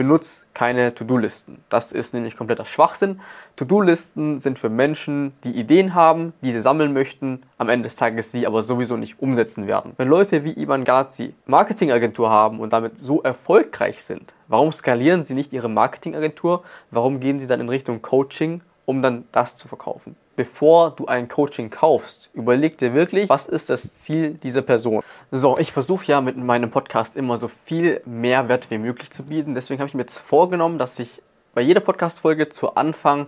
benutzt keine To-Do-Listen. Das ist nämlich kompletter Schwachsinn. To-Do-Listen sind für Menschen, die Ideen haben, die sie sammeln möchten, am Ende des Tages sie aber sowieso nicht umsetzen werden. Wenn Leute wie Ivan Gazi Marketingagentur haben und damit so erfolgreich sind, warum skalieren sie nicht ihre Marketingagentur? Warum gehen sie dann in Richtung Coaching, um dann das zu verkaufen? bevor du ein Coaching kaufst, überleg dir wirklich, was ist das Ziel dieser Person. So, ich versuche ja mit meinem Podcast immer so viel Mehrwert wie möglich zu bieten. Deswegen habe ich mir jetzt vorgenommen, dass ich bei jeder Podcast-Folge zu Anfang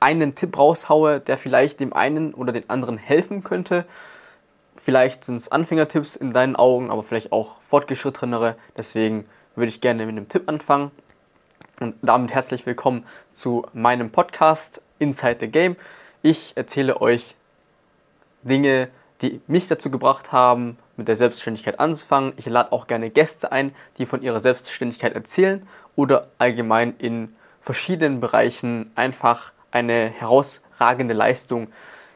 einen Tipp raushaue, der vielleicht dem einen oder den anderen helfen könnte. Vielleicht sind es Anfängertipps in deinen Augen, aber vielleicht auch fortgeschrittenere. Deswegen würde ich gerne mit einem Tipp anfangen. Und damit herzlich willkommen zu meinem Podcast Inside the Game. Ich erzähle euch Dinge, die mich dazu gebracht haben, mit der Selbstständigkeit anzufangen. Ich lade auch gerne Gäste ein, die von ihrer Selbstständigkeit erzählen oder allgemein in verschiedenen Bereichen einfach eine herausragende Leistung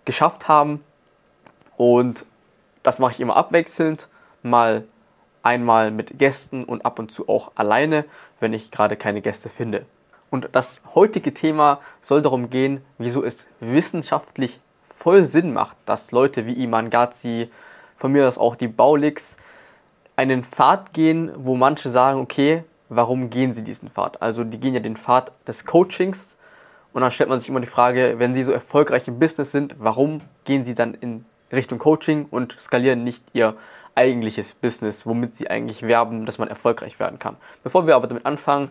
geschafft haben. Und das mache ich immer abwechselnd, mal einmal mit Gästen und ab und zu auch alleine, wenn ich gerade keine Gäste finde. Und das heutige Thema soll darum gehen, wieso es wissenschaftlich voll Sinn macht, dass Leute wie Iman Gazi, von mir aus auch die Baulix, einen Pfad gehen, wo manche sagen, okay, warum gehen sie diesen Pfad? Also die gehen ja den Pfad des Coachings und dann stellt man sich immer die Frage, wenn sie so erfolgreich im Business sind, warum gehen sie dann in Richtung Coaching und skalieren nicht ihr eigentliches Business, womit sie eigentlich werben, dass man erfolgreich werden kann. Bevor wir aber damit anfangen,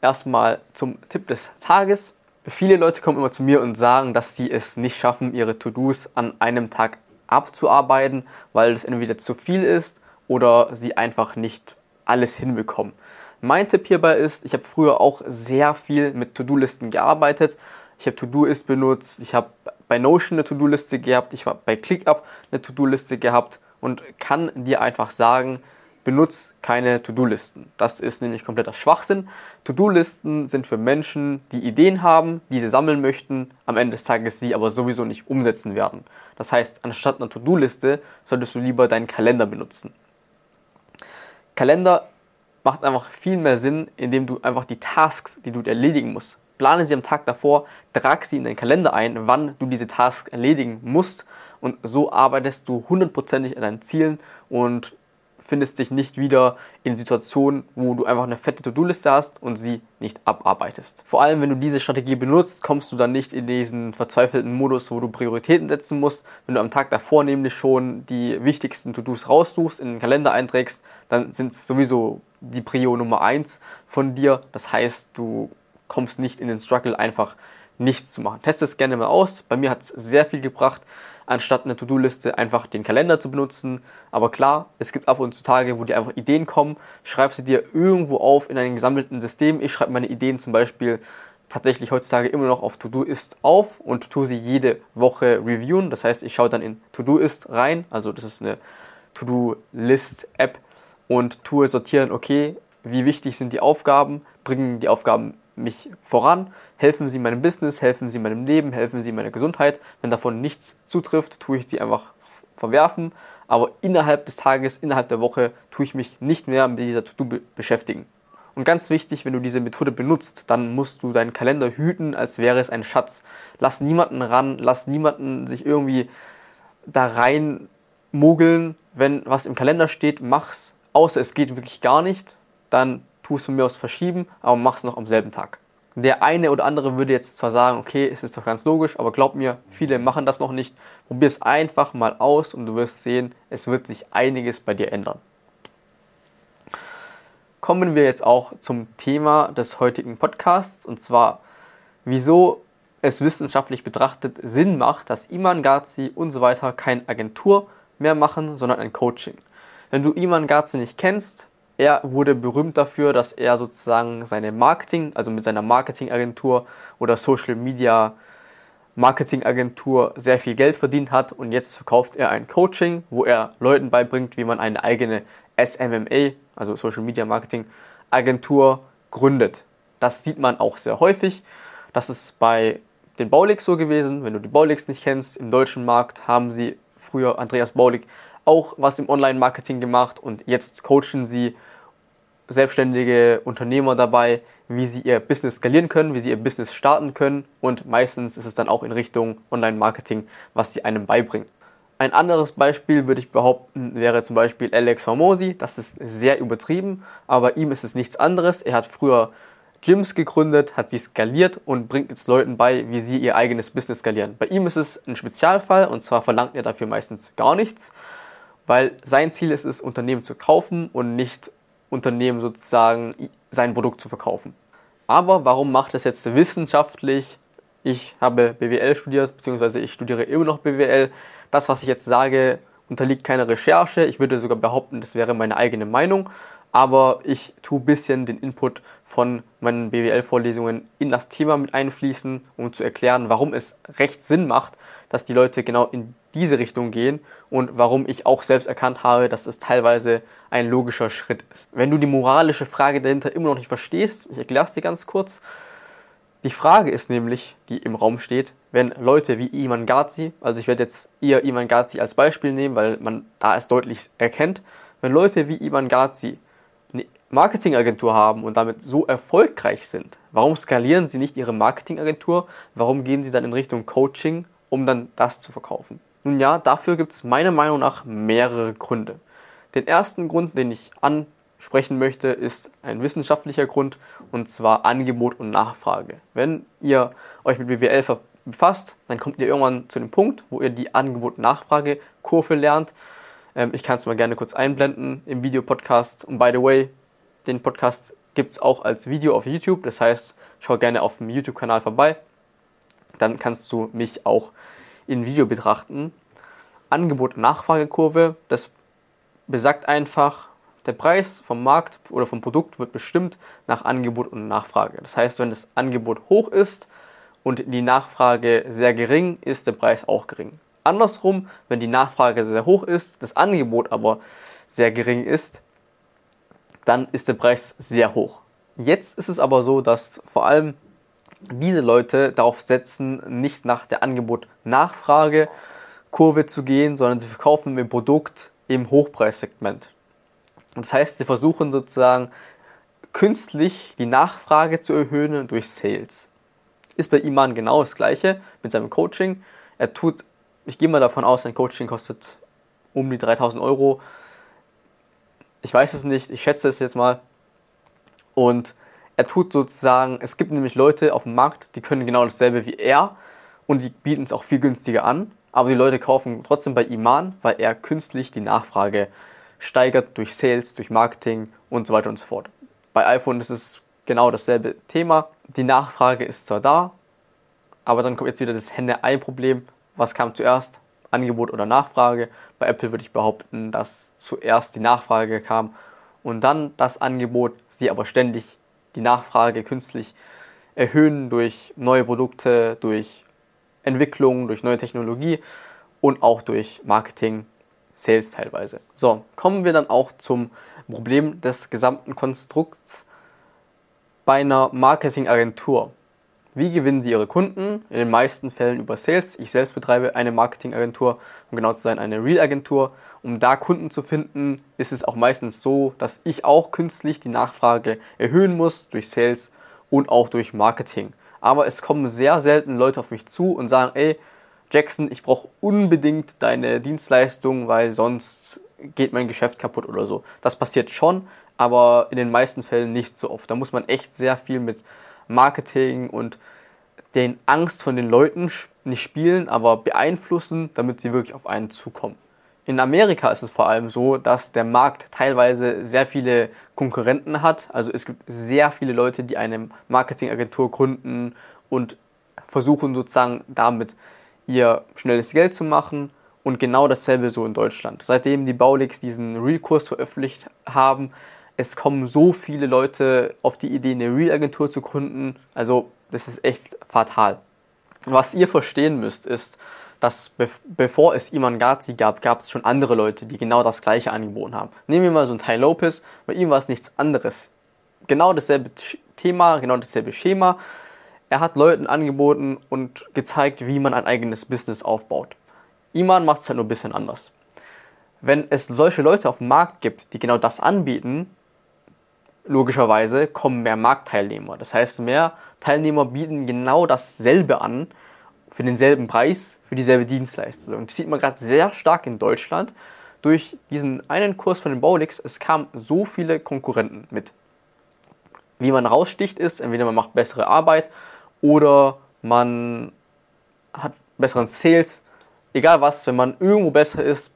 erstmal zum Tipp des Tages. Viele Leute kommen immer zu mir und sagen, dass sie es nicht schaffen, ihre To-Dos an einem Tag abzuarbeiten, weil es entweder zu viel ist oder sie einfach nicht alles hinbekommen. Mein Tipp hierbei ist, ich habe früher auch sehr viel mit To-Do-Listen gearbeitet. Ich habe To-Do-Ist benutzt, ich habe bei Notion eine To-Do-Liste gehabt, ich habe bei ClickUp eine To-Do-Liste gehabt und kann dir einfach sagen, benutzt keine To-Do-Listen. Das ist nämlich kompletter Schwachsinn. To-Do-Listen sind für Menschen, die Ideen haben, die sie sammeln möchten, am Ende des Tages sie aber sowieso nicht umsetzen werden. Das heißt, anstatt einer To-Do-Liste solltest du lieber deinen Kalender benutzen. Kalender macht einfach viel mehr Sinn, indem du einfach die Tasks, die du erledigen musst, plane sie am Tag davor, trag sie in deinen Kalender ein, wann du diese Tasks erledigen musst und so arbeitest du hundertprozentig an deinen Zielen und findest dich nicht wieder in Situationen, wo du einfach eine fette To-Do-Liste hast und sie nicht abarbeitest. Vor allem, wenn du diese Strategie benutzt, kommst du dann nicht in diesen verzweifelten Modus, wo du Prioritäten setzen musst. Wenn du am Tag davor nämlich schon die wichtigsten To-Dos raussuchst, in den Kalender einträgst, dann sind es sowieso die Prio Nummer 1 von dir. Das heißt, du kommst nicht in den Struggle, einfach nichts zu machen. Test es gerne mal aus. Bei mir hat es sehr viel gebracht anstatt eine To-Do-Liste einfach den Kalender zu benutzen. Aber klar, es gibt ab und zu Tage, wo dir einfach Ideen kommen. Schreib sie dir irgendwo auf in einem gesammelten System. Ich schreibe meine Ideen zum Beispiel tatsächlich heutzutage immer noch auf To-Do-Ist auf und tue sie jede Woche reviewen. Das heißt, ich schaue dann in To-Do-Ist rein. Also das ist eine To-Do-List-App und tue sortieren, okay, wie wichtig sind die Aufgaben, bringen die Aufgaben mich voran, helfen sie meinem Business, helfen sie meinem Leben, helfen sie meiner Gesundheit. Wenn davon nichts zutrifft, tue ich die einfach verwerfen. Aber innerhalb des Tages, innerhalb der Woche tue ich mich nicht mehr mit dieser To-Do beschäftigen. Und ganz wichtig, wenn du diese Methode benutzt, dann musst du deinen Kalender hüten, als wäre es ein Schatz. Lass niemanden ran, lass niemanden sich irgendwie da rein mogeln. Wenn was im Kalender steht, mach's. Außer es geht wirklich gar nicht, dann tu es von mir aus verschieben, aber mach es noch am selben Tag. Der eine oder andere würde jetzt zwar sagen, okay, es ist doch ganz logisch, aber glaub mir, viele machen das noch nicht. Probier es einfach mal aus und du wirst sehen, es wird sich einiges bei dir ändern. Kommen wir jetzt auch zum Thema des heutigen Podcasts und zwar, wieso es wissenschaftlich betrachtet Sinn macht, dass Iman Gazi und so weiter kein Agentur mehr machen, sondern ein Coaching. Wenn du Iman Gazi nicht kennst, er wurde berühmt dafür, dass er sozusagen seine Marketing, also mit seiner Marketingagentur oder Social Media Marketingagentur sehr viel Geld verdient hat und jetzt verkauft er ein Coaching, wo er Leuten beibringt, wie man eine eigene SMMA, also Social Media Marketing Agentur gründet. Das sieht man auch sehr häufig. Das ist bei den Baulix so gewesen. Wenn du die Baulix nicht kennst, im deutschen Markt haben sie früher Andreas Baulig auch was im Online-Marketing gemacht und jetzt coachen sie selbstständige Unternehmer dabei, wie sie ihr Business skalieren können, wie sie ihr Business starten können und meistens ist es dann auch in Richtung Online-Marketing, was sie einem beibringen. Ein anderes Beispiel würde ich behaupten, wäre zum Beispiel Alex Hormosi. Das ist sehr übertrieben, aber ihm ist es nichts anderes. Er hat früher Gyms gegründet, hat sie skaliert und bringt jetzt Leuten bei, wie sie ihr eigenes Business skalieren. Bei ihm ist es ein Spezialfall und zwar verlangt er dafür meistens gar nichts, weil sein Ziel ist es, Unternehmen zu kaufen und nicht Unternehmen sozusagen sein Produkt zu verkaufen. Aber warum macht es jetzt wissenschaftlich? Ich habe BWL studiert, beziehungsweise ich studiere immer noch BWL. Das, was ich jetzt sage, unterliegt keiner Recherche. Ich würde sogar behaupten, das wäre meine eigene Meinung. Aber ich tue ein bisschen den Input von meinen BWL-Vorlesungen in das Thema mit einfließen, um zu erklären, warum es recht Sinn macht, dass die Leute genau in diese Richtung gehen und warum ich auch selbst erkannt habe, dass es teilweise ein logischer Schritt ist. Wenn du die moralische Frage dahinter immer noch nicht verstehst, ich erkläre es dir ganz kurz. Die Frage ist nämlich, die im Raum steht, wenn Leute wie Iman Gazi, also ich werde jetzt eher Iman Gazi als Beispiel nehmen, weil man da es deutlich erkennt, wenn Leute wie Iman Gazi eine Marketingagentur haben und damit so erfolgreich sind, warum skalieren sie nicht ihre Marketingagentur? Warum gehen sie dann in Richtung Coaching, um dann das zu verkaufen? Nun ja, dafür gibt es meiner Meinung nach mehrere Gründe. Den ersten Grund, den ich ansprechen möchte, ist ein wissenschaftlicher Grund und zwar Angebot und Nachfrage. Wenn ihr euch mit BWL befasst, dann kommt ihr irgendwann zu dem Punkt, wo ihr die Angebot-Nachfrage-Kurve lernt. Ähm, ich kann es mal gerne kurz einblenden im Videopodcast. Und by the way, den Podcast gibt es auch als Video auf YouTube. Das heißt, schau gerne auf dem YouTube-Kanal vorbei. Dann kannst du mich auch in Video betrachten. Angebot-Nachfragekurve, das besagt einfach, der Preis vom Markt oder vom Produkt wird bestimmt nach Angebot und Nachfrage. Das heißt, wenn das Angebot hoch ist und die Nachfrage sehr gering, ist der Preis auch gering. Andersrum, wenn die Nachfrage sehr hoch ist, das Angebot aber sehr gering ist, dann ist der Preis sehr hoch. Jetzt ist es aber so, dass vor allem diese Leute darauf setzen, nicht nach der Angebot-Nachfrage-Kurve zu gehen, sondern sie verkaufen ihr Produkt im Hochpreissegment. Das heißt, sie versuchen sozusagen künstlich die Nachfrage zu erhöhen durch Sales. Ist bei Iman genau das gleiche mit seinem Coaching. Er tut, ich gehe mal davon aus, sein Coaching kostet um die 3000 Euro ich weiß es nicht, ich schätze es jetzt mal. Und er tut sozusagen, es gibt nämlich Leute auf dem Markt, die können genau dasselbe wie er und die bieten es auch viel günstiger an. Aber die Leute kaufen trotzdem bei Iman, weil er künstlich die Nachfrage steigert durch Sales, durch Marketing und so weiter und so fort. Bei iPhone ist es genau dasselbe Thema. Die Nachfrage ist zwar da, aber dann kommt jetzt wieder das Henne-Ei-Problem. Was kam zuerst? Angebot oder Nachfrage. Bei Apple würde ich behaupten, dass zuerst die Nachfrage kam und dann das Angebot, sie aber ständig die Nachfrage künstlich erhöhen durch neue Produkte, durch Entwicklung, durch neue Technologie und auch durch Marketing, Sales teilweise. So, kommen wir dann auch zum Problem des gesamten Konstrukts bei einer Marketingagentur. Wie gewinnen Sie Ihre Kunden? In den meisten Fällen über Sales. Ich selbst betreibe eine Marketingagentur, um genau zu sein, eine Real-Agentur. Um da Kunden zu finden, ist es auch meistens so, dass ich auch künstlich die Nachfrage erhöhen muss durch Sales und auch durch Marketing. Aber es kommen sehr selten Leute auf mich zu und sagen, ey, Jackson, ich brauche unbedingt deine Dienstleistung, weil sonst geht mein Geschäft kaputt oder so. Das passiert schon, aber in den meisten Fällen nicht so oft. Da muss man echt sehr viel mit Marketing und den Angst von den Leuten nicht spielen, aber beeinflussen, damit sie wirklich auf einen zukommen. In Amerika ist es vor allem so, dass der Markt teilweise sehr viele Konkurrenten hat. Also es gibt sehr viele Leute, die eine Marketingagentur gründen und versuchen sozusagen damit ihr schnelles Geld zu machen. Und genau dasselbe so in Deutschland. Seitdem die Baulix diesen Real-Kurs veröffentlicht haben, es kommen so viele Leute auf die Idee, eine Real-Agentur zu gründen. Also, das ist echt fatal. Was ihr verstehen müsst, ist, dass be bevor es Iman Gazi gab, gab es schon andere Leute, die genau das gleiche angeboten haben. Nehmen wir mal so einen Ty Lopez, bei ihm war es nichts anderes. Genau dasselbe Thema, genau dasselbe Schema. Er hat Leuten angeboten und gezeigt, wie man ein eigenes Business aufbaut. Iman macht es halt nur ein bisschen anders. Wenn es solche Leute auf dem Markt gibt, die genau das anbieten, logischerweise kommen mehr Marktteilnehmer. Das heißt, mehr Teilnehmer bieten genau dasselbe an für denselben Preis, für dieselbe Dienstleistung. Und das sieht man gerade sehr stark in Deutschland. Durch diesen einen Kurs von den Baulix, es kamen so viele Konkurrenten mit. Wie man raussticht ist, entweder man macht bessere Arbeit oder man hat besseren Sales. Egal was, wenn man irgendwo besser ist,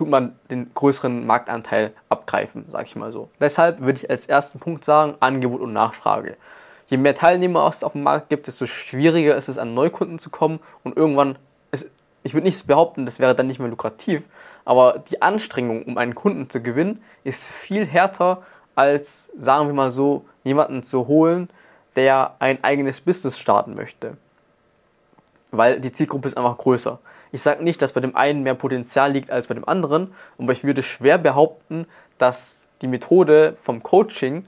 tut man den größeren Marktanteil abgreifen, sage ich mal so. Deshalb würde ich als ersten Punkt sagen, Angebot und Nachfrage. Je mehr Teilnehmer es auf dem Markt gibt, desto schwieriger ist es, an Neukunden zu kommen und irgendwann, ist, ich würde nicht behaupten, das wäre dann nicht mehr lukrativ, aber die Anstrengung, um einen Kunden zu gewinnen, ist viel härter, als, sagen wir mal so, jemanden zu holen, der ein eigenes Business starten möchte. Weil die Zielgruppe ist einfach größer. Ich sage nicht, dass bei dem einen mehr Potenzial liegt als bei dem anderen, aber ich würde schwer behaupten, dass die Methode vom Coaching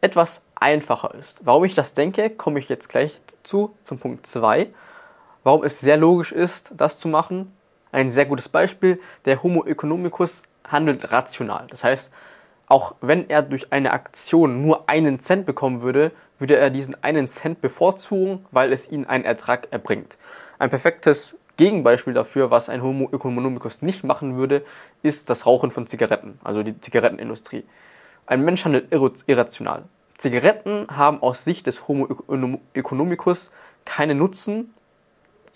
etwas einfacher ist. Warum ich das denke, komme ich jetzt gleich zu, zum Punkt 2. Warum es sehr logisch ist, das zu machen. Ein sehr gutes Beispiel, der Homo economicus handelt rational. Das heißt, auch wenn er durch eine Aktion nur einen Cent bekommen würde, würde er diesen einen Cent bevorzugen, weil es ihn einen Ertrag erbringt. Ein perfektes Gegenbeispiel dafür, was ein Homo economicus nicht machen würde, ist das Rauchen von Zigaretten, also die Zigarettenindustrie. Ein Mensch handelt irrational. Zigaretten haben aus Sicht des Homo economicus keinen Nutzen,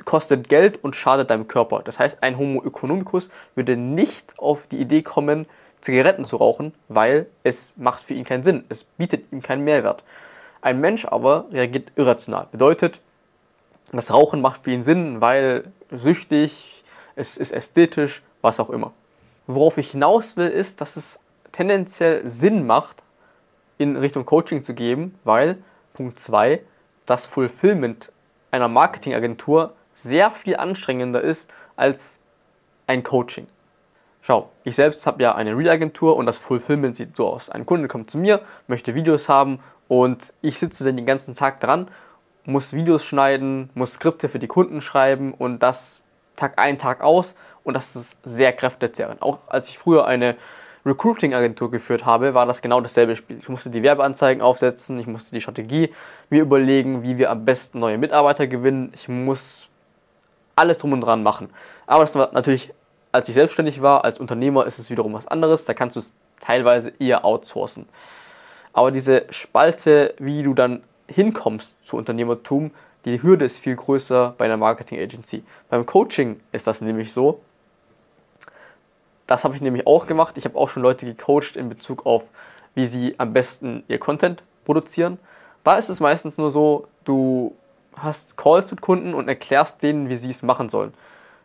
kostet Geld und schadet deinem Körper. Das heißt, ein Homo economicus würde nicht auf die Idee kommen, Zigaretten zu rauchen, weil es macht für ihn keinen Sinn. Es bietet ihm keinen Mehrwert. Ein Mensch aber reagiert irrational. Bedeutet, das Rauchen macht für ihn Sinn, weil süchtig, es ist ästhetisch, was auch immer. Worauf ich hinaus will, ist, dass es tendenziell Sinn macht, in Richtung Coaching zu geben, weil, Punkt 2, das Fulfillment einer Marketingagentur sehr viel anstrengender ist als ein Coaching. Schau, ich selbst habe ja eine Real-Agentur und das Fulfillment sieht so aus. Ein Kunde kommt zu mir, möchte Videos haben und ich sitze dann den ganzen Tag dran muss Videos schneiden, muss Skripte für die Kunden schreiben und das Tag ein, Tag aus und das ist sehr kräftezehrend. Auch als ich früher eine Recruiting-Agentur geführt habe, war das genau dasselbe Spiel. Ich musste die Werbeanzeigen aufsetzen, ich musste die Strategie mir überlegen, wie wir am besten neue Mitarbeiter gewinnen. Ich muss alles drum und dran machen. Aber das war natürlich, als ich selbstständig war, als Unternehmer ist es wiederum was anderes. Da kannst du es teilweise eher outsourcen. Aber diese Spalte, wie du dann hinkommst zu Unternehmertum, die Hürde ist viel größer bei einer Marketing Agency. Beim Coaching ist das nämlich so. Das habe ich nämlich auch gemacht. Ich habe auch schon Leute gecoacht in Bezug auf, wie sie am besten ihr Content produzieren. Da ist es meistens nur so, du hast Calls mit Kunden und erklärst denen, wie sie es machen sollen.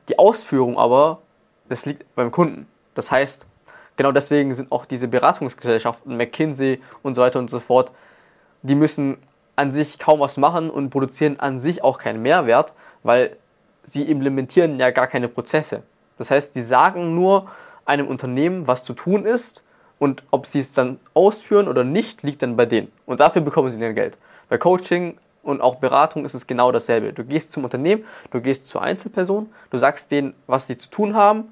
Die Ausführung aber, das liegt beim Kunden. Das heißt, genau deswegen sind auch diese Beratungsgesellschaften, McKinsey und so weiter und so fort, die müssen an sich kaum was machen und produzieren an sich auch keinen Mehrwert, weil sie implementieren ja gar keine Prozesse. Das heißt, die sagen nur einem Unternehmen, was zu tun ist und ob sie es dann ausführen oder nicht, liegt dann bei denen. Und dafür bekommen sie dann Geld. Bei Coaching und auch Beratung ist es genau dasselbe. Du gehst zum Unternehmen, du gehst zur Einzelperson, du sagst denen, was sie zu tun haben.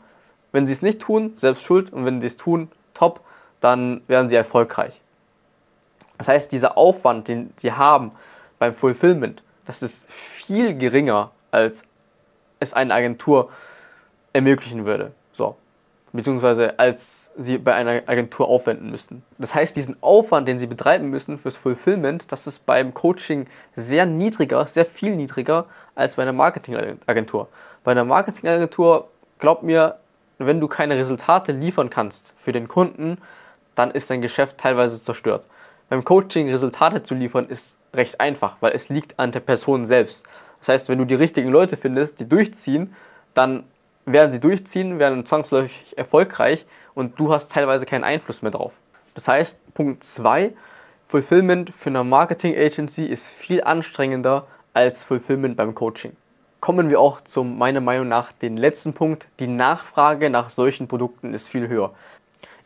Wenn sie es nicht tun, selbst schuld. Und wenn sie es tun, top, dann werden sie erfolgreich. Das heißt, dieser Aufwand, den sie haben beim Fulfillment, das ist viel geringer, als es eine Agentur ermöglichen würde. So. Beziehungsweise als sie bei einer Agentur aufwenden müssten. Das heißt, diesen Aufwand, den sie betreiben müssen fürs Fulfillment, das ist beim Coaching sehr niedriger, sehr viel niedriger als bei einer Marketingagentur. Bei einer Marketingagentur, glaub mir, wenn du keine Resultate liefern kannst für den Kunden, dann ist dein Geschäft teilweise zerstört. Beim Coaching Resultate zu liefern ist recht einfach, weil es liegt an der Person selbst. Das heißt, wenn du die richtigen Leute findest, die durchziehen, dann werden sie durchziehen, werden zwangsläufig erfolgreich und du hast teilweise keinen Einfluss mehr drauf. Das heißt, Punkt 2, Fulfillment für eine Marketing Agency ist viel anstrengender als Fulfillment beim Coaching. Kommen wir auch zum meiner Meinung nach den letzten Punkt. Die Nachfrage nach solchen Produkten ist viel höher.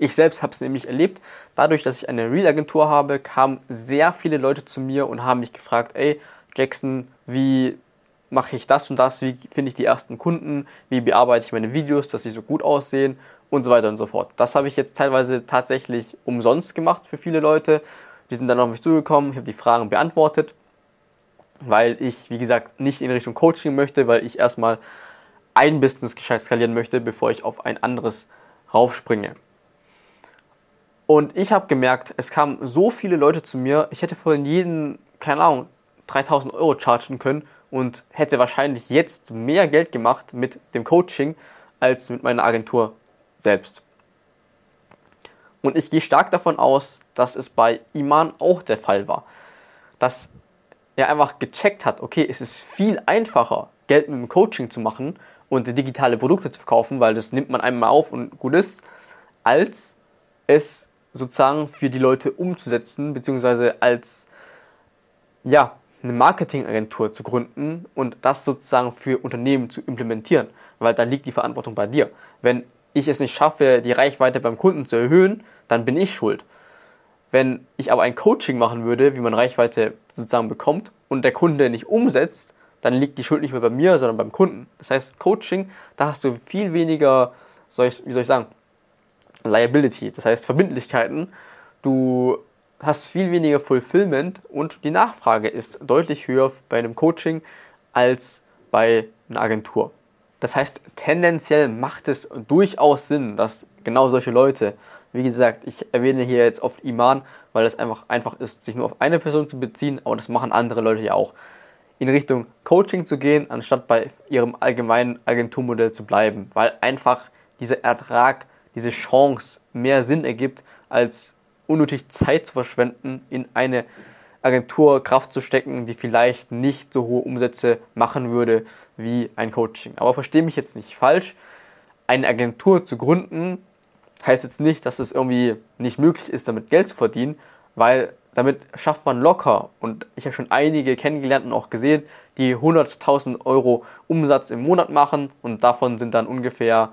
Ich selbst habe es nämlich erlebt. Dadurch, dass ich eine Real-Agentur habe, kamen sehr viele Leute zu mir und haben mich gefragt, ey, Jackson, wie mache ich das und das? Wie finde ich die ersten Kunden? Wie bearbeite ich meine Videos, dass sie so gut aussehen? und so weiter und so fort. Das habe ich jetzt teilweise tatsächlich umsonst gemacht für viele Leute. Die sind dann auf mich zugekommen, ich habe die Fragen beantwortet, weil ich, wie gesagt, nicht in Richtung Coaching möchte, weil ich erstmal ein Business gescheit skalieren möchte, bevor ich auf ein anderes raufspringe. Und ich habe gemerkt, es kamen so viele Leute zu mir, ich hätte vorhin jeden, keine Ahnung, 3000 Euro chargen können und hätte wahrscheinlich jetzt mehr Geld gemacht mit dem Coaching als mit meiner Agentur selbst. Und ich gehe stark davon aus, dass es bei Iman auch der Fall war. Dass er einfach gecheckt hat, okay, es ist viel einfacher, Geld mit dem Coaching zu machen und digitale Produkte zu verkaufen, weil das nimmt man einmal auf und gut ist, als es sozusagen für die Leute umzusetzen, beziehungsweise als ja, eine Marketingagentur zu gründen und das sozusagen für Unternehmen zu implementieren, weil da liegt die Verantwortung bei dir. Wenn ich es nicht schaffe, die Reichweite beim Kunden zu erhöhen, dann bin ich schuld. Wenn ich aber ein Coaching machen würde, wie man Reichweite sozusagen bekommt und der Kunde nicht umsetzt, dann liegt die Schuld nicht mehr bei mir, sondern beim Kunden. Das heißt, Coaching, da hast du viel weniger, soll ich, wie soll ich sagen, Liability, das heißt Verbindlichkeiten. Du hast viel weniger Fulfillment und die Nachfrage ist deutlich höher bei einem Coaching als bei einer Agentur. Das heißt, tendenziell macht es durchaus Sinn, dass genau solche Leute, wie gesagt, ich erwähne hier jetzt oft Iman, weil es einfach einfach ist, sich nur auf eine Person zu beziehen, aber das machen andere Leute ja auch, in Richtung Coaching zu gehen, anstatt bei ihrem allgemeinen Agenturmodell zu bleiben, weil einfach dieser Ertrag, diese Chance mehr Sinn ergibt, als unnötig Zeit zu verschwenden, in eine Agentur Kraft zu stecken, die vielleicht nicht so hohe Umsätze machen würde wie ein Coaching. Aber verstehe mich jetzt nicht falsch. Eine Agentur zu gründen heißt jetzt nicht, dass es irgendwie nicht möglich ist, damit Geld zu verdienen, weil damit schafft man locker. Und ich habe schon einige kennengelernt und auch gesehen, die 100.000 Euro Umsatz im Monat machen und davon sind dann ungefähr,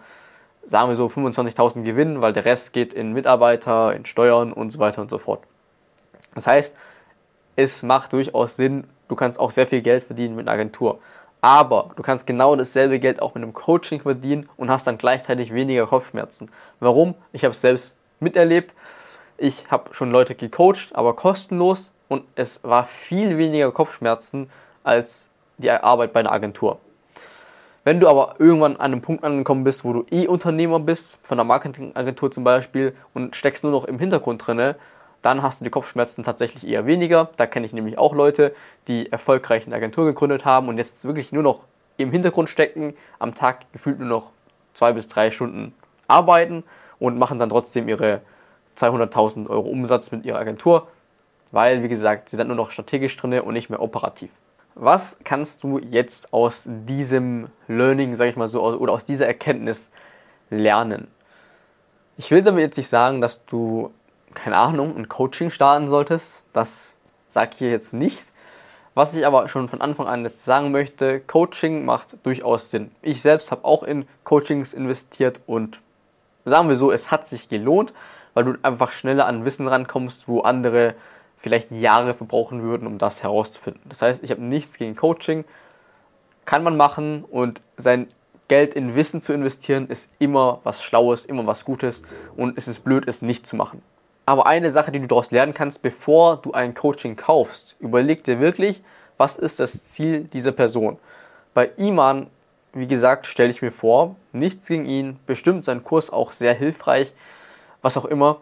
sagen wir so, 25.000 Gewinn, weil der Rest geht in Mitarbeiter, in Steuern und so weiter und so fort. Das heißt, es macht durchaus Sinn, du kannst auch sehr viel Geld verdienen mit einer Agentur. Aber du kannst genau dasselbe Geld auch mit einem Coaching verdienen und hast dann gleichzeitig weniger Kopfschmerzen. Warum? Ich habe es selbst miterlebt. Ich habe schon Leute gecoacht, aber kostenlos und es war viel weniger Kopfschmerzen als die Arbeit bei einer Agentur. Wenn du aber irgendwann an einem Punkt angekommen bist, wo du eh Unternehmer bist, von einer Marketingagentur zum Beispiel, und steckst nur noch im Hintergrund drinne, dann hast du die Kopfschmerzen tatsächlich eher weniger. Da kenne ich nämlich auch Leute, die erfolgreich eine Agentur gegründet haben und jetzt wirklich nur noch im Hintergrund stecken, am Tag gefühlt nur noch zwei bis drei Stunden arbeiten und machen dann trotzdem ihre 200.000 Euro Umsatz mit ihrer Agentur, weil, wie gesagt, sie sind nur noch strategisch drin und nicht mehr operativ. Was kannst du jetzt aus diesem Learning, sage ich mal so, oder aus dieser Erkenntnis lernen? Ich will damit jetzt nicht sagen, dass du keine Ahnung, ein Coaching starten solltest. Das sage ich hier jetzt nicht. Was ich aber schon von Anfang an jetzt sagen möchte, Coaching macht durchaus Sinn. Ich selbst habe auch in Coachings investiert und sagen wir so, es hat sich gelohnt, weil du einfach schneller an Wissen rankommst, wo andere vielleicht Jahre verbrauchen würden, um das herauszufinden. Das heißt, ich habe nichts gegen Coaching, kann man machen und sein Geld in Wissen zu investieren ist immer was Schlaues, immer was Gutes und es ist blöd, es nicht zu machen. Aber eine Sache, die du daraus lernen kannst, bevor du ein Coaching kaufst, überleg dir wirklich, was ist das Ziel dieser Person. Bei Iman, wie gesagt, stelle ich mir vor, nichts gegen ihn, bestimmt sein Kurs auch sehr hilfreich, was auch immer.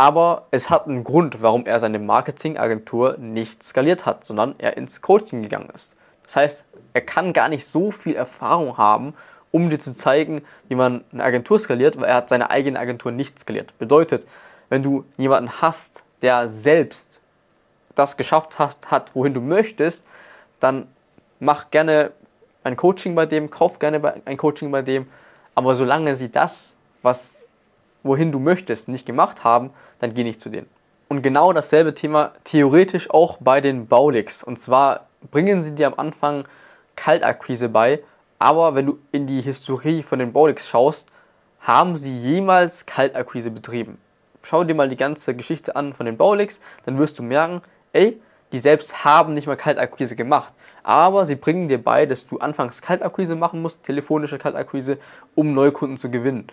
Aber es hat einen Grund, warum er seine Marketingagentur nicht skaliert hat, sondern er ins Coaching gegangen ist. Das heißt, er kann gar nicht so viel Erfahrung haben, um dir zu zeigen, wie man eine Agentur skaliert, weil er hat seine eigene Agentur nicht skaliert. Bedeutet, wenn du jemanden hast, der selbst das geschafft hat, hat, wohin du möchtest, dann mach gerne ein Coaching bei dem, kauf gerne ein Coaching bei dem, aber solange sie das, was wohin du möchtest, nicht gemacht haben, dann geh nicht zu denen. Und genau dasselbe Thema theoretisch auch bei den Baulix. Und zwar bringen sie dir am Anfang Kaltakquise bei, aber wenn du in die Historie von den Baulix schaust, haben sie jemals Kaltakquise betrieben schau dir mal die ganze Geschichte an von den Baulegs, dann wirst du merken, ey, die selbst haben nicht mal Kaltakquise gemacht. Aber sie bringen dir bei, dass du anfangs Kaltakquise machen musst, telefonische Kaltakquise, um Neukunden zu gewinnen.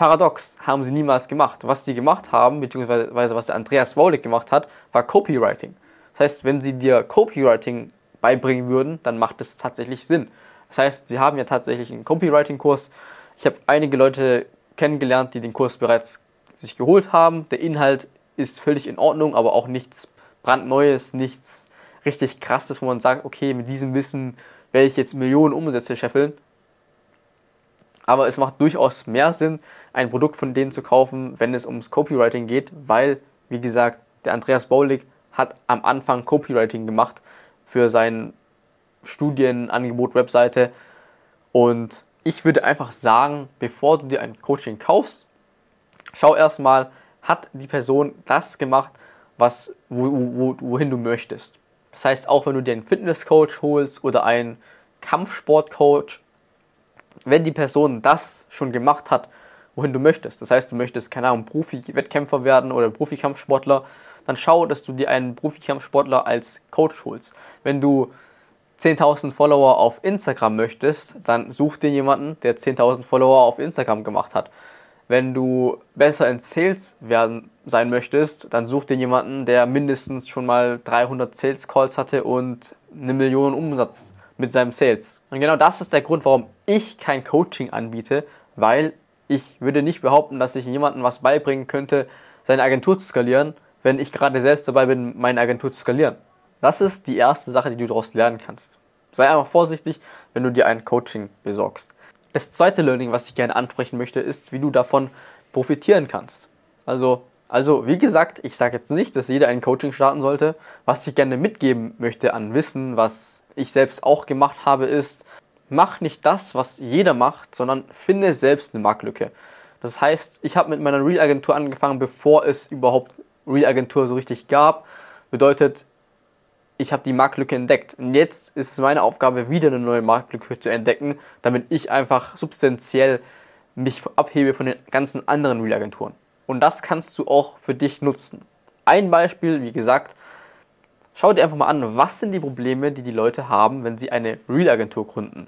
Paradox haben sie niemals gemacht. Was sie gemacht haben, beziehungsweise was der Andreas Waulig gemacht hat, war Copywriting. Das heißt, wenn sie dir Copywriting beibringen würden, dann macht es tatsächlich Sinn. Das heißt, sie haben ja tatsächlich einen Copywriting-Kurs. Ich habe einige Leute kennengelernt, die den Kurs bereits sich geholt haben. Der Inhalt ist völlig in Ordnung, aber auch nichts brandneues, nichts richtig krasses, wo man sagt, okay, mit diesem Wissen werde ich jetzt Millionen Umsätze scheffeln. Aber es macht durchaus mehr Sinn, ein Produkt von denen zu kaufen, wenn es ums Copywriting geht, weil, wie gesagt, der Andreas Baulig hat am Anfang Copywriting gemacht für sein Studienangebot, Webseite. Und ich würde einfach sagen, bevor du dir ein Coaching kaufst, schau erstmal, hat die Person das gemacht, was, wo, wo, wohin du möchtest. Das heißt, auch wenn du dir einen Fitnesscoach holst oder einen Kampfsportcoach, wenn die Person das schon gemacht hat, wohin du möchtest, das heißt, du möchtest, keine Ahnung, Profi-Wettkämpfer werden oder Profi-Kampfsportler, dann schau, dass du dir einen Profi-Kampfsportler als Coach holst. Wenn du 10.000 Follower auf Instagram möchtest, dann such dir jemanden, der 10.000 Follower auf Instagram gemacht hat. Wenn du besser in Sales werden sein möchtest, dann such dir jemanden, der mindestens schon mal 300 Sales Calls hatte und eine Million Umsatz mit seinem Sales. Und genau das ist der Grund, warum ich kein Coaching anbiete, weil ich würde nicht behaupten, dass ich jemandem was beibringen könnte, seine Agentur zu skalieren, wenn ich gerade selbst dabei bin, meine Agentur zu skalieren. Das ist die erste Sache, die du daraus lernen kannst. Sei einfach vorsichtig, wenn du dir ein Coaching besorgst. Das zweite Learning, was ich gerne ansprechen möchte, ist, wie du davon profitieren kannst. Also, also wie gesagt, ich sage jetzt nicht, dass jeder ein Coaching starten sollte. Was ich gerne mitgeben möchte an Wissen, was ich selbst auch gemacht habe, ist, mach nicht das, was jeder macht, sondern finde selbst eine Marktlücke. Das heißt, ich habe mit meiner Real-Agentur angefangen, bevor es überhaupt Real-Agentur so richtig gab. Bedeutet, ich habe die Marktlücke entdeckt. Und jetzt ist es meine Aufgabe, wieder eine neue Marktlücke zu entdecken, damit ich einfach substanziell mich abhebe von den ganzen anderen Real-Agenturen. Und das kannst du auch für dich nutzen. Ein Beispiel, wie gesagt, schau dir einfach mal an, was sind die Probleme, die die Leute haben, wenn sie eine Real-Agentur gründen.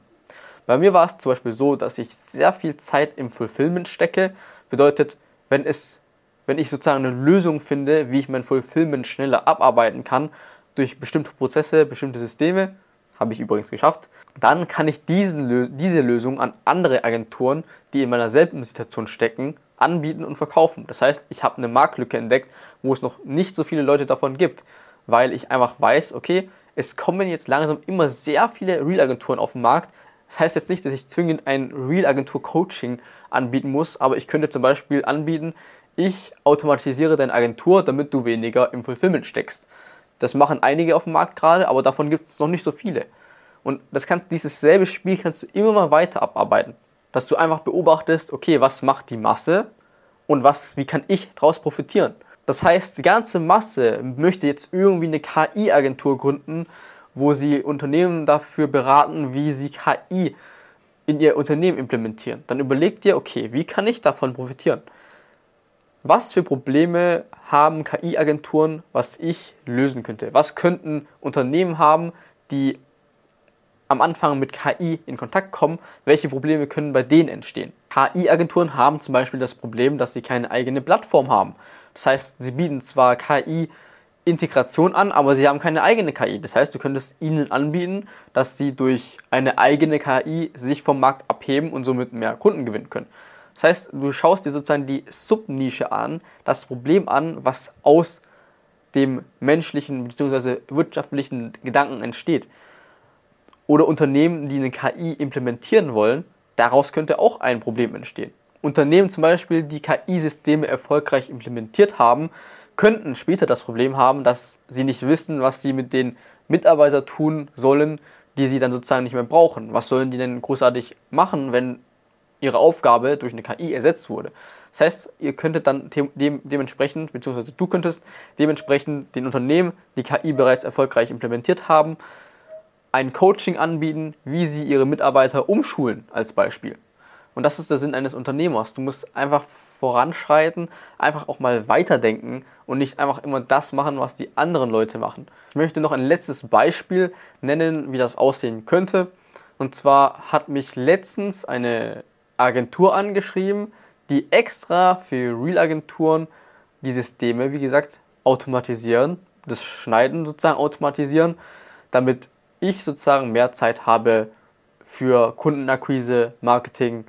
Bei mir war es zum Beispiel so, dass ich sehr viel Zeit im Fulfillment stecke. Bedeutet, wenn es, wenn ich sozusagen eine Lösung finde, wie ich mein Fulfillment schneller abarbeiten kann, durch bestimmte Prozesse, bestimmte Systeme, habe ich übrigens geschafft, dann kann ich diesen, diese Lösung an andere Agenturen, die in meiner selben Situation stecken, anbieten und verkaufen. Das heißt, ich habe eine Marktlücke entdeckt, wo es noch nicht so viele Leute davon gibt, weil ich einfach weiß, okay, es kommen jetzt langsam immer sehr viele Real-Agenturen auf den Markt. Das heißt jetzt nicht, dass ich zwingend ein Real-Agentur-Coaching anbieten muss, aber ich könnte zum Beispiel anbieten, ich automatisiere deine Agentur, damit du weniger im Fulfillment steckst. Das machen einige auf dem Markt gerade, aber davon gibt es noch nicht so viele. Und das kannst, dieses selbe Spiel kannst du immer mal weiter abarbeiten. Dass du einfach beobachtest, okay, was macht die Masse und was, wie kann ich daraus profitieren? Das heißt, die ganze Masse möchte jetzt irgendwie eine KI-Agentur gründen, wo sie Unternehmen dafür beraten, wie sie KI in ihr Unternehmen implementieren. Dann überleg dir, okay, wie kann ich davon profitieren? was für Probleme haben KI-Agenturen, was ich lösen könnte? Was könnten Unternehmen haben, die am Anfang mit KI in Kontakt kommen? Welche Probleme können bei denen entstehen? KI-Agenturen haben zum Beispiel das Problem, dass sie keine eigene Plattform haben. Das heißt, sie bieten zwar KI Integration an, aber sie haben keine eigene KI. Das heißt, du könntest ihnen anbieten, dass sie durch eine eigene KI sich vom Markt abheben und somit mehr Kunden gewinnen können. Das heißt, du schaust dir sozusagen die Subnische an, das Problem an, was aus dem menschlichen bzw. wirtschaftlichen Gedanken entsteht. Oder Unternehmen, die eine KI implementieren wollen, daraus könnte auch ein Problem entstehen. Unternehmen zum Beispiel, die KI-Systeme erfolgreich implementiert haben, könnten später das Problem haben, dass sie nicht wissen, was sie mit den Mitarbeitern tun sollen, die sie dann sozusagen nicht mehr brauchen. Was sollen die denn großartig machen, wenn ihre Aufgabe durch eine KI ersetzt wurde. Das heißt, ihr könntet dann dem, dementsprechend, beziehungsweise du könntest dementsprechend den Unternehmen, die KI bereits erfolgreich implementiert haben, ein Coaching anbieten, wie sie ihre Mitarbeiter umschulen, als Beispiel. Und das ist der Sinn eines Unternehmers. Du musst einfach voranschreiten, einfach auch mal weiterdenken und nicht einfach immer das machen, was die anderen Leute machen. Ich möchte noch ein letztes Beispiel nennen, wie das aussehen könnte. Und zwar hat mich letztens eine Agentur angeschrieben, die extra für Real-Agenturen die Systeme, wie gesagt, automatisieren, das Schneiden sozusagen automatisieren, damit ich sozusagen mehr Zeit habe für Kundenakquise, Marketing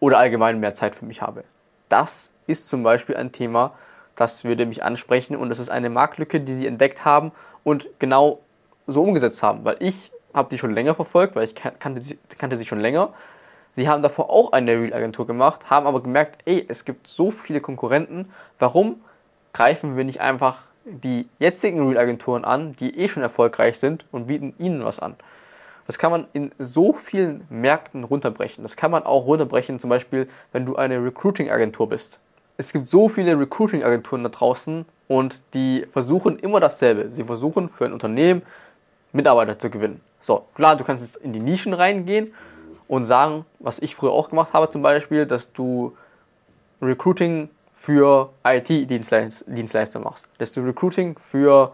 oder allgemein mehr Zeit für mich habe. Das ist zum Beispiel ein Thema, das würde mich ansprechen und das ist eine Marktlücke, die sie entdeckt haben und genau so umgesetzt haben, weil ich habe die schon länger verfolgt, weil ich kannte sie, kannte sie schon länger. Sie haben davor auch eine Real-Agentur gemacht, haben aber gemerkt, ey, es gibt so viele Konkurrenten, warum greifen wir nicht einfach die jetzigen Real-Agenturen an, die eh schon erfolgreich sind und bieten ihnen was an. Das kann man in so vielen Märkten runterbrechen. Das kann man auch runterbrechen, zum Beispiel, wenn du eine Recruiting-Agentur bist. Es gibt so viele Recruiting-Agenturen da draußen und die versuchen immer dasselbe. Sie versuchen für ein Unternehmen Mitarbeiter zu gewinnen. So, klar, du kannst jetzt in die Nischen reingehen und sagen, was ich früher auch gemacht habe, zum Beispiel, dass du Recruiting für IT-Dienstleister machst, dass du Recruiting für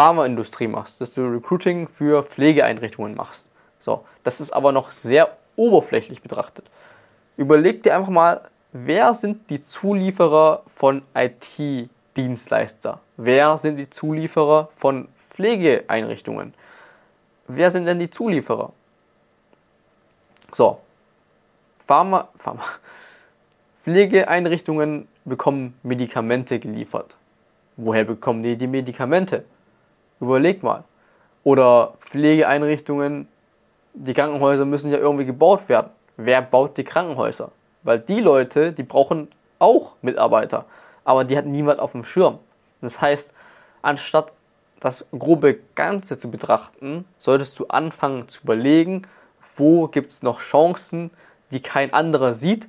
Pharmaindustrie machst, dass du Recruiting für Pflegeeinrichtungen machst. So, das ist aber noch sehr oberflächlich betrachtet. Überleg dir einfach mal, wer sind die Zulieferer von IT-Dienstleister? Wer sind die Zulieferer von Pflegeeinrichtungen? Wer sind denn die Zulieferer? So, Pharma, Pharma, Pflegeeinrichtungen bekommen Medikamente geliefert. Woher bekommen die die Medikamente? Überleg mal. Oder Pflegeeinrichtungen, die Krankenhäuser müssen ja irgendwie gebaut werden. Wer baut die Krankenhäuser? Weil die Leute, die brauchen auch Mitarbeiter, aber die hat niemand auf dem Schirm. Das heißt, anstatt das grobe Ganze zu betrachten, solltest du anfangen zu überlegen, wo gibt es noch Chancen, die kein anderer sieht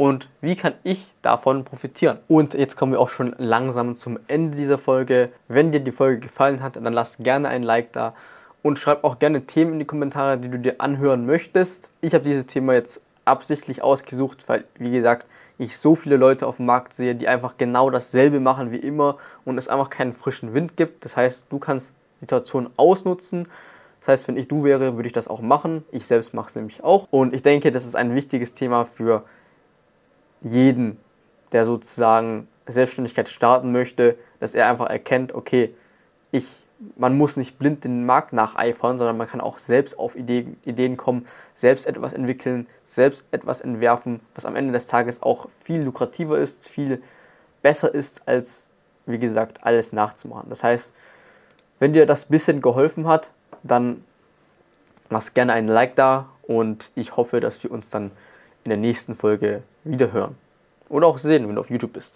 und wie kann ich davon profitieren. Und jetzt kommen wir auch schon langsam zum Ende dieser Folge. Wenn dir die Folge gefallen hat, dann lass gerne ein Like da und schreib auch gerne Themen in die Kommentare, die du dir anhören möchtest. Ich habe dieses Thema jetzt absichtlich ausgesucht, weil, wie gesagt, ich so viele Leute auf dem Markt sehe, die einfach genau dasselbe machen wie immer und es einfach keinen frischen Wind gibt. Das heißt, du kannst Situationen ausnutzen. Das heißt, wenn ich du wäre, würde ich das auch machen. Ich selbst mache es nämlich auch. Und ich denke, das ist ein wichtiges Thema für jeden, der sozusagen Selbstständigkeit starten möchte, dass er einfach erkennt, okay, ich man muss nicht blind den Markt nacheifern, sondern man kann auch selbst auf Ideen, Ideen kommen, selbst etwas entwickeln, selbst etwas entwerfen, was am Ende des Tages auch viel lukrativer ist, viel besser ist, als, wie gesagt, alles nachzumachen. Das heißt, wenn dir das bisschen geholfen hat, dann lass gerne einen Like da und ich hoffe, dass wir uns dann in der nächsten Folge wieder hören. Oder auch sehen, wenn du auf YouTube bist.